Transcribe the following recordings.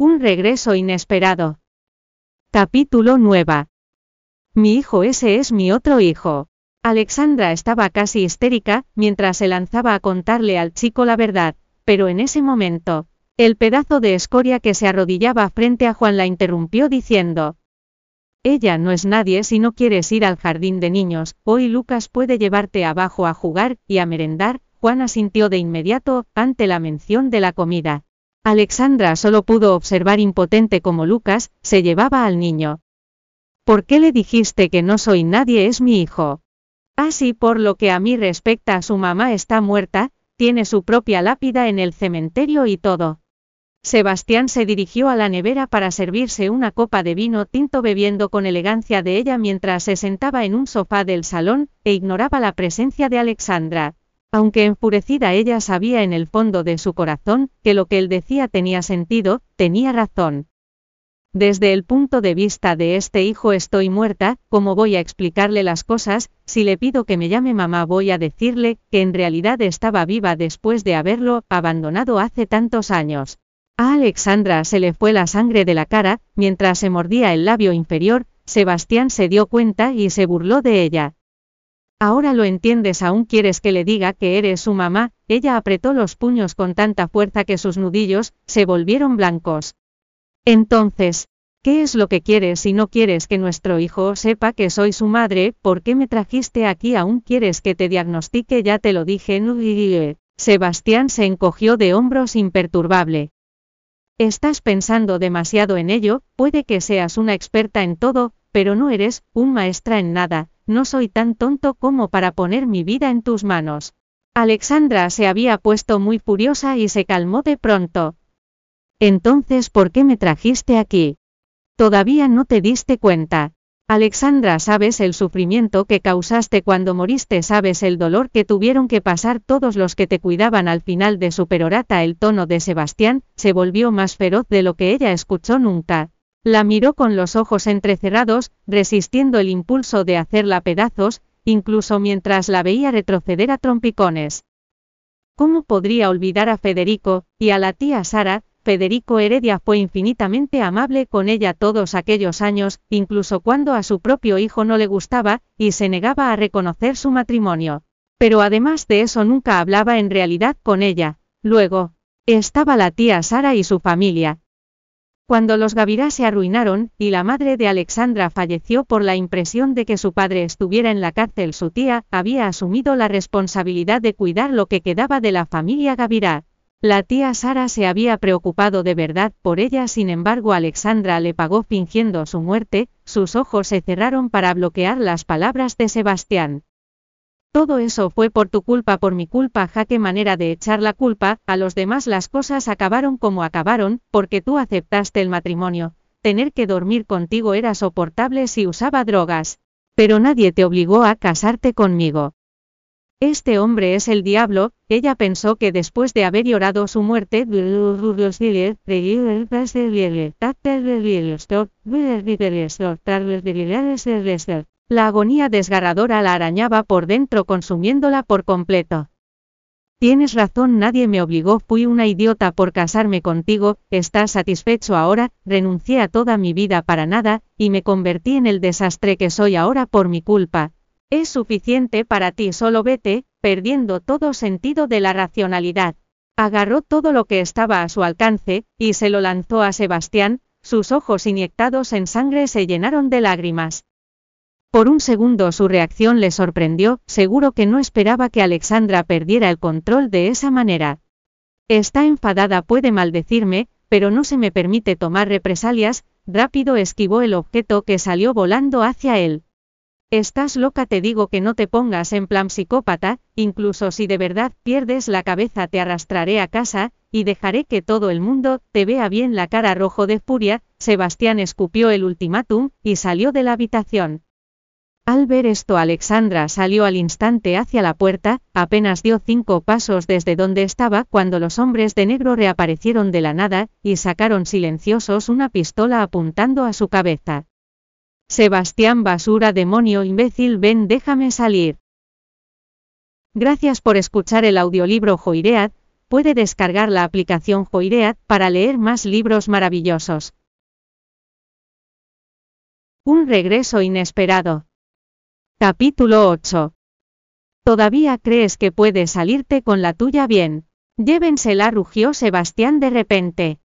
Un regreso inesperado. Capítulo 9. Mi hijo ese es mi otro hijo. Alexandra estaba casi histérica, mientras se lanzaba a contarle al chico la verdad, pero en ese momento, el pedazo de escoria que se arrodillaba frente a Juan la interrumpió diciendo, ella no es nadie si no quieres ir al jardín de niños, hoy Lucas puede llevarte abajo a jugar y a merendar, Juan asintió de inmediato, ante la mención de la comida. Alexandra solo pudo observar impotente como Lucas, se llevaba al niño. ¿Por qué le dijiste que no soy nadie es mi hijo? Así por lo que a mí respecta su mamá está muerta, tiene su propia lápida en el cementerio y todo. Sebastián se dirigió a la nevera para servirse una copa de vino tinto bebiendo con elegancia de ella mientras se sentaba en un sofá del salón, e ignoraba la presencia de Alexandra. Aunque enfurecida ella sabía en el fondo de su corazón, que lo que él decía tenía sentido, tenía razón. Desde el punto de vista de este hijo estoy muerta, ¿cómo voy a explicarle las cosas? Si le pido que me llame mamá voy a decirle, que en realidad estaba viva después de haberlo abandonado hace tantos años. A Alexandra se le fue la sangre de la cara, mientras se mordía el labio inferior, Sebastián se dio cuenta y se burló de ella. Ahora lo entiendes, aún quieres que le diga que eres su mamá, ella apretó los puños con tanta fuerza que sus nudillos se volvieron blancos. Entonces, ¿qué es lo que quieres si no quieres que nuestro hijo sepa que soy su madre? ¿Por qué me trajiste aquí? ¿Aún quieres que te diagnostique? Ya te lo dije. Sebastián se encogió de hombros imperturbable. Estás pensando demasiado en ello, puede que seas una experta en todo, pero no eres un maestra en nada, no soy tan tonto como para poner mi vida en tus manos. Alexandra se había puesto muy furiosa y se calmó de pronto. Entonces, ¿por qué me trajiste aquí? Todavía no te diste cuenta. Alexandra, sabes el sufrimiento que causaste cuando moriste, sabes el dolor que tuvieron que pasar todos los que te cuidaban al final de su perorata. El tono de Sebastián se volvió más feroz de lo que ella escuchó nunca. La miró con los ojos entrecerrados, resistiendo el impulso de hacerla pedazos, incluso mientras la veía retroceder a trompicones. ¿Cómo podría olvidar a Federico, y a la tía Sara, Federico Heredia fue infinitamente amable con ella todos aquellos años, incluso cuando a su propio hijo no le gustaba, y se negaba a reconocer su matrimonio. Pero además de eso nunca hablaba en realidad con ella. Luego, estaba la tía Sara y su familia. Cuando los Gavirá se arruinaron, y la madre de Alexandra falleció por la impresión de que su padre estuviera en la cárcel, su tía había asumido la responsabilidad de cuidar lo que quedaba de la familia Gavirá. La tía Sara se había preocupado de verdad por ella, sin embargo Alexandra le pagó fingiendo su muerte, sus ojos se cerraron para bloquear las palabras de Sebastián. Todo eso fue por tu culpa, por mi culpa, jaque manera de echar la culpa, a los demás las cosas acabaron como acabaron, porque tú aceptaste el matrimonio. Tener que dormir contigo era soportable si usaba drogas. Pero nadie te obligó a casarte conmigo. Este hombre es el diablo, ella pensó que después de haber llorado su muerte, la agonía desgarradora la arañaba por dentro consumiéndola por completo. Tienes razón, nadie me obligó, fui una idiota por casarme contigo, estás satisfecho ahora, renuncié a toda mi vida para nada, y me convertí en el desastre que soy ahora por mi culpa, es suficiente para ti, solo vete, perdiendo todo sentido de la racionalidad. Agarró todo lo que estaba a su alcance, y se lo lanzó a Sebastián, sus ojos inyectados en sangre se llenaron de lágrimas. Por un segundo su reacción le sorprendió, seguro que no esperaba que Alexandra perdiera el control de esa manera. Está enfadada, puede maldecirme, pero no se me permite tomar represalias, rápido esquivó el objeto que salió volando hacia él. Estás loca, te digo que no te pongas en plan psicópata, incluso si de verdad pierdes la cabeza te arrastraré a casa, y dejaré que todo el mundo te vea bien la cara rojo de furia, Sebastián escupió el ultimátum, y salió de la habitación. Al ver esto Alexandra salió al instante hacia la puerta, apenas dio cinco pasos desde donde estaba cuando los hombres de negro reaparecieron de la nada, y sacaron silenciosos una pistola apuntando a su cabeza. Sebastián Basura demonio imbécil ven déjame salir. Gracias por escuchar el audiolibro Joiread, puede descargar la aplicación Joiread para leer más libros maravillosos. Un regreso inesperado. Capítulo 8. ¿Todavía crees que puedes salirte con la tuya bien? Llévensela, rugió Sebastián de repente.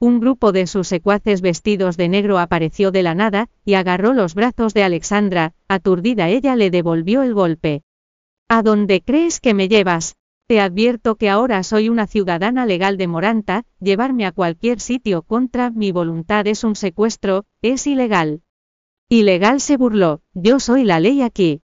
Un grupo de sus secuaces vestidos de negro apareció de la nada, y agarró los brazos de Alexandra, aturdida ella le devolvió el golpe. ¿A dónde crees que me llevas? Te advierto que ahora soy una ciudadana legal de Moranta, llevarme a cualquier sitio contra mi voluntad es un secuestro, es ilegal. Ilegal se burló, yo soy la ley aquí.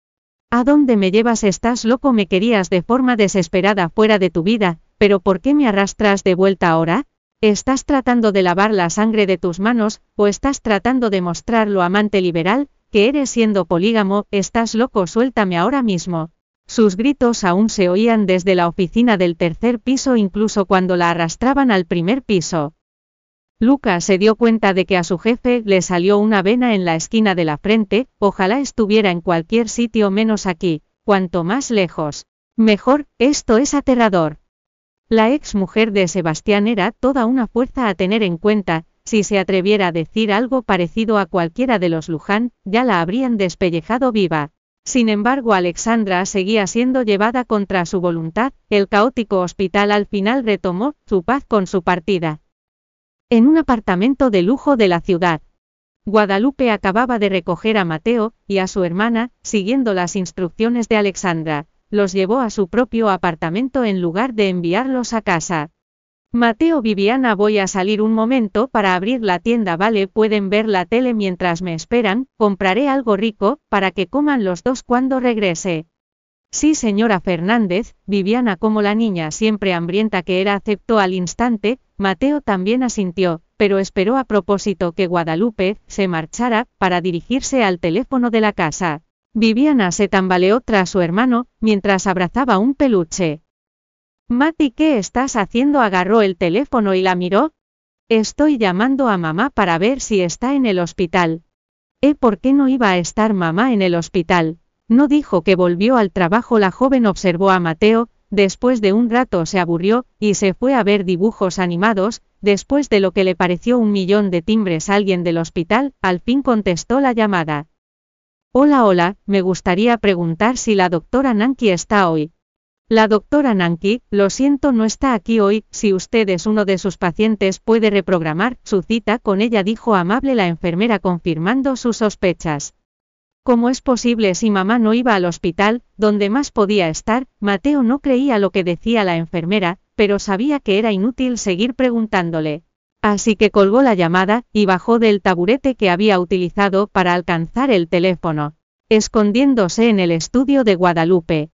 ¿A dónde me llevas? Estás loco, me querías de forma desesperada fuera de tu vida, pero ¿por qué me arrastras de vuelta ahora? ¿Estás tratando de lavar la sangre de tus manos, o estás tratando de mostrar lo amante liberal, que eres siendo polígamo? Estás loco, suéltame ahora mismo. Sus gritos aún se oían desde la oficina del tercer piso incluso cuando la arrastraban al primer piso. Lucas se dio cuenta de que a su jefe le salió una vena en la esquina de la frente, ojalá estuviera en cualquier sitio menos aquí, cuanto más lejos. Mejor, esto es aterrador. La ex mujer de Sebastián era toda una fuerza a tener en cuenta, si se atreviera a decir algo parecido a cualquiera de los Luján, ya la habrían despellejado viva. Sin embargo, Alexandra seguía siendo llevada contra su voluntad, el caótico hospital al final retomó su paz con su partida. En un apartamento de lujo de la ciudad. Guadalupe acababa de recoger a Mateo y a su hermana, siguiendo las instrucciones de Alexandra, los llevó a su propio apartamento en lugar de enviarlos a casa. Mateo Viviana voy a salir un momento para abrir la tienda vale pueden ver la tele mientras me esperan, compraré algo rico, para que coman los dos cuando regrese. Sí señora Fernández, Viviana como la niña siempre hambrienta que era aceptó al instante, Mateo también asintió, pero esperó a propósito que Guadalupe se marchara, para dirigirse al teléfono de la casa. Viviana se tambaleó tras su hermano, mientras abrazaba un peluche. Mati, ¿qué estás haciendo? Agarró el teléfono y la miró. Estoy llamando a mamá para ver si está en el hospital. ¿Eh? ¿Por qué no iba a estar mamá en el hospital? No dijo que volvió al trabajo. La joven observó a Mateo, después de un rato se aburrió, y se fue a ver dibujos animados, después de lo que le pareció un millón de timbres alguien del hospital, al fin contestó la llamada. Hola, hola, me gustaría preguntar si la doctora Nanki está hoy. La doctora Nanki, lo siento no está aquí hoy, si usted es uno de sus pacientes puede reprogramar su cita con ella dijo amable la enfermera confirmando sus sospechas. ¿Cómo es posible si mamá no iba al hospital, donde más podía estar? Mateo no creía lo que decía la enfermera, pero sabía que era inútil seguir preguntándole. Así que colgó la llamada, y bajó del taburete que había utilizado para alcanzar el teléfono, escondiéndose en el estudio de Guadalupe.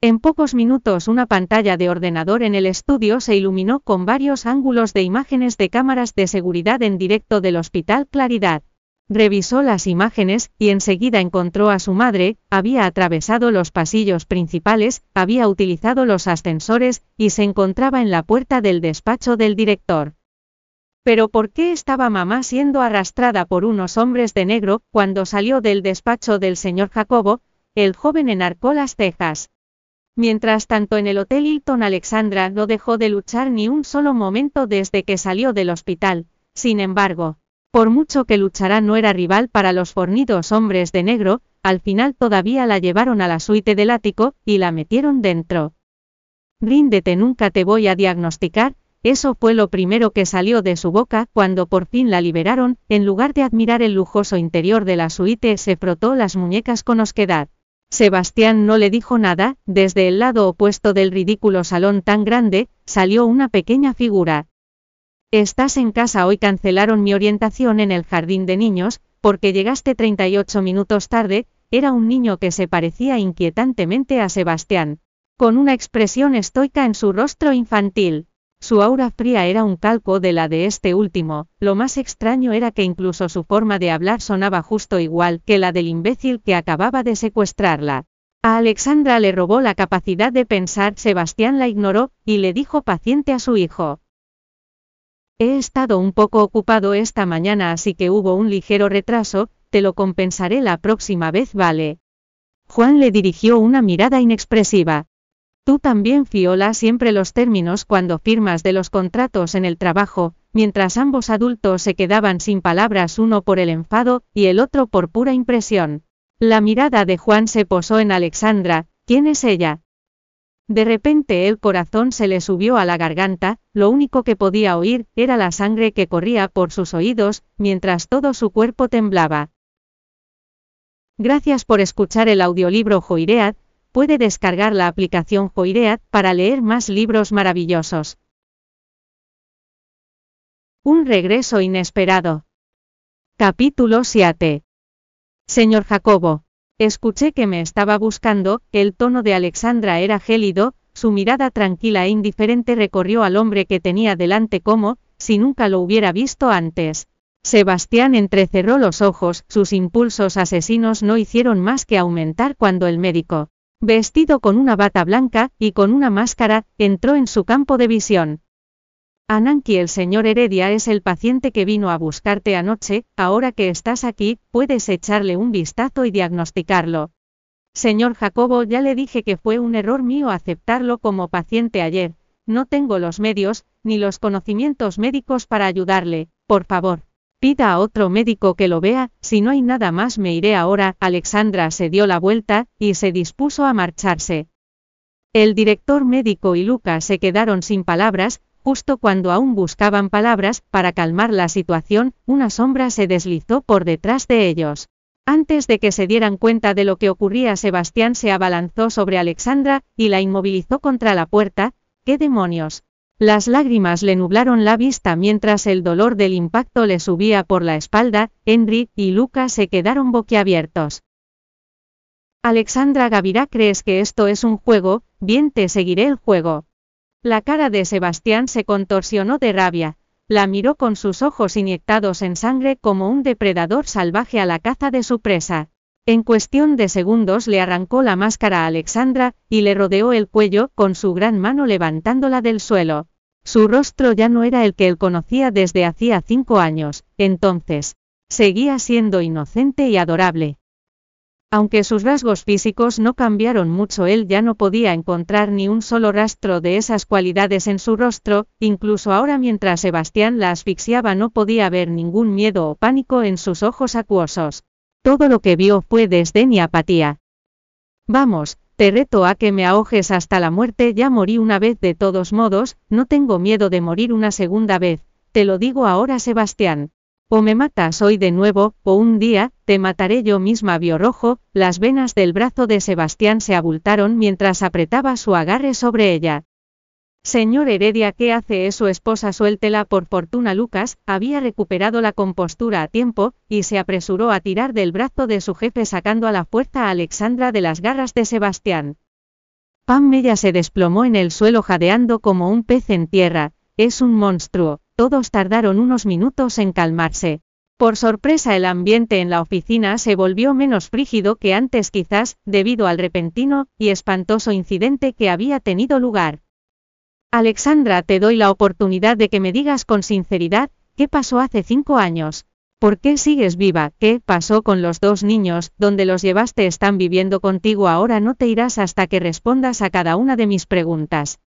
En pocos minutos una pantalla de ordenador en el estudio se iluminó con varios ángulos de imágenes de cámaras de seguridad en directo del Hospital Claridad. Revisó las imágenes, y enseguida encontró a su madre, había atravesado los pasillos principales, había utilizado los ascensores, y se encontraba en la puerta del despacho del director. Pero ¿por qué estaba mamá siendo arrastrada por unos hombres de negro, cuando salió del despacho del señor Jacobo? El joven enarcó las cejas. Mientras tanto en el Hotel Hilton Alexandra no dejó de luchar ni un solo momento desde que salió del hospital, sin embargo, por mucho que luchara no era rival para los fornidos hombres de negro, al final todavía la llevaron a la suite del ático, y la metieron dentro. Ríndete nunca te voy a diagnosticar, eso fue lo primero que salió de su boca cuando por fin la liberaron, en lugar de admirar el lujoso interior de la suite se frotó las muñecas con osquedad. Sebastián no le dijo nada, desde el lado opuesto del ridículo salón tan grande, salió una pequeña figura. Estás en casa hoy cancelaron mi orientación en el jardín de niños, porque llegaste 38 minutos tarde, era un niño que se parecía inquietantemente a Sebastián, con una expresión estoica en su rostro infantil. Su aura fría era un calco de la de este último, lo más extraño era que incluso su forma de hablar sonaba justo igual que la del imbécil que acababa de secuestrarla. A Alexandra le robó la capacidad de pensar, Sebastián la ignoró, y le dijo paciente a su hijo. He estado un poco ocupado esta mañana así que hubo un ligero retraso, te lo compensaré la próxima vez, vale. Juan le dirigió una mirada inexpresiva. Tú también fiola siempre los términos cuando firmas de los contratos en el trabajo, mientras ambos adultos se quedaban sin palabras uno por el enfado y el otro por pura impresión. La mirada de Juan se posó en Alexandra, ¿quién es ella? De repente el corazón se le subió a la garganta, lo único que podía oír era la sangre que corría por sus oídos, mientras todo su cuerpo temblaba. Gracias por escuchar el audiolibro Joiread, puede descargar la aplicación Joiread para leer más libros maravillosos. Un regreso inesperado. Capítulo 7. Señor Jacobo, escuché que me estaba buscando, el tono de Alexandra era gélido, su mirada tranquila e indiferente recorrió al hombre que tenía delante como, si nunca lo hubiera visto antes. Sebastián entrecerró los ojos, sus impulsos asesinos no hicieron más que aumentar cuando el médico, vestido con una bata blanca, y con una máscara, entró en su campo de visión. Ananki, el señor Heredia es el paciente que vino a buscarte anoche, ahora que estás aquí, puedes echarle un vistazo y diagnosticarlo. Señor Jacobo, ya le dije que fue un error mío aceptarlo como paciente ayer, no tengo los medios, ni los conocimientos médicos para ayudarle, por favor. Pida a otro médico que lo vea, si no hay nada más me iré ahora. Alexandra se dio la vuelta, y se dispuso a marcharse. El director médico y Lucas se quedaron sin palabras, justo cuando aún buscaban palabras, para calmar la situación, una sombra se deslizó por detrás de ellos. Antes de que se dieran cuenta de lo que ocurría, Sebastián se abalanzó sobre Alexandra, y la inmovilizó contra la puerta. ¿Qué demonios? Las lágrimas le nublaron la vista mientras el dolor del impacto le subía por la espalda, Henry y Luca se quedaron boquiabiertos. Alexandra Gavirá, ¿crees que esto es un juego? Bien, te seguiré el juego. La cara de Sebastián se contorsionó de rabia, la miró con sus ojos inyectados en sangre como un depredador salvaje a la caza de su presa. En cuestión de segundos le arrancó la máscara a Alexandra, y le rodeó el cuello, con su gran mano levantándola del suelo. Su rostro ya no era el que él conocía desde hacía cinco años, entonces, seguía siendo inocente y adorable. Aunque sus rasgos físicos no cambiaron mucho, él ya no podía encontrar ni un solo rastro de esas cualidades en su rostro, incluso ahora mientras Sebastián la asfixiaba no podía ver ningún miedo o pánico en sus ojos acuosos. Todo lo que vio fue desdén y apatía. Vamos, te reto a que me ahojes hasta la muerte, ya morí una vez de todos modos, no tengo miedo de morir una segunda vez, te lo digo ahora Sebastián. O me matas hoy de nuevo, o un día, te mataré yo misma. Vio rojo, las venas del brazo de Sebastián se abultaron mientras apretaba su agarre sobre ella. Señor Heredia, ¿qué hace su esposa? Suéltela por fortuna. Lucas había recuperado la compostura a tiempo, y se apresuró a tirar del brazo de su jefe sacando a la fuerza a Alexandra de las garras de Sebastián. Pam Mella se desplomó en el suelo jadeando como un pez en tierra, es un monstruo, todos tardaron unos minutos en calmarse. Por sorpresa el ambiente en la oficina se volvió menos frígido que antes quizás, debido al repentino y espantoso incidente que había tenido lugar. Alexandra, te doy la oportunidad de que me digas con sinceridad, ¿qué pasó hace cinco años? ¿Por qué sigues viva? ¿Qué pasó con los dos niños, donde los llevaste están viviendo contigo ahora? No te irás hasta que respondas a cada una de mis preguntas.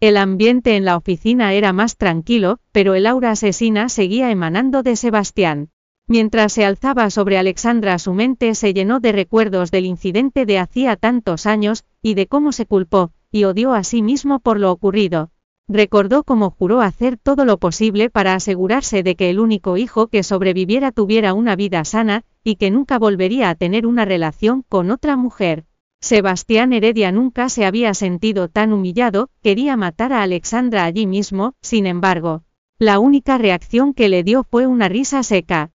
El ambiente en la oficina era más tranquilo, pero el aura asesina seguía emanando de Sebastián. Mientras se alzaba sobre Alexandra su mente se llenó de recuerdos del incidente de hacía tantos años, y de cómo se culpó, y odió a sí mismo por lo ocurrido. Recordó cómo juró hacer todo lo posible para asegurarse de que el único hijo que sobreviviera tuviera una vida sana, y que nunca volvería a tener una relación con otra mujer. Sebastián Heredia nunca se había sentido tan humillado, quería matar a Alexandra allí mismo, sin embargo, la única reacción que le dio fue una risa seca.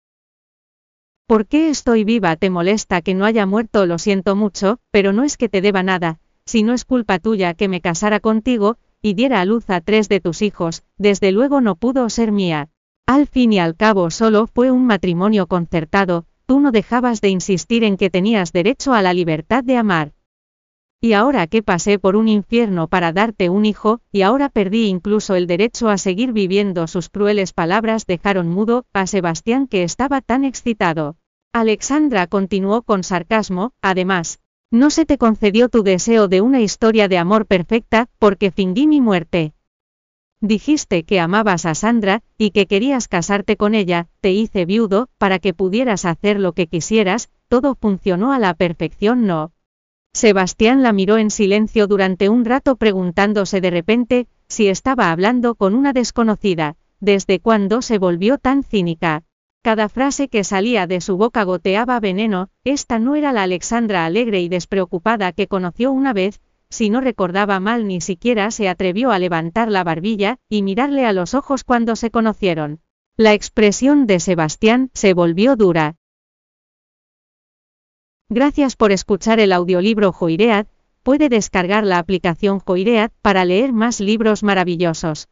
¿Por qué estoy viva? ¿Te molesta que no haya muerto? Lo siento mucho, pero no es que te deba nada, si no es culpa tuya que me casara contigo, y diera a luz a tres de tus hijos, desde luego no pudo ser mía. Al fin y al cabo solo fue un matrimonio concertado, tú no dejabas de insistir en que tenías derecho a la libertad de amar. Y ahora que pasé por un infierno para darte un hijo, y ahora perdí incluso el derecho a seguir viviendo sus crueles palabras dejaron mudo a Sebastián que estaba tan excitado. Alexandra continuó con sarcasmo, además, No se te concedió tu deseo de una historia de amor perfecta, porque fingí mi muerte. Dijiste que amabas a Sandra, y que querías casarte con ella, te hice viudo, para que pudieras hacer lo que quisieras, todo funcionó a la perfección, ¿no? Sebastián la miró en silencio durante un rato preguntándose de repente, si estaba hablando con una desconocida, desde cuándo se volvió tan cínica. Cada frase que salía de su boca goteaba veneno, esta no era la Alexandra alegre y despreocupada que conoció una vez, si no recordaba mal ni siquiera se atrevió a levantar la barbilla, y mirarle a los ojos cuando se conocieron. La expresión de Sebastián se volvió dura. Gracias por escuchar el audiolibro Joiread, puede descargar la aplicación Joiread para leer más libros maravillosos.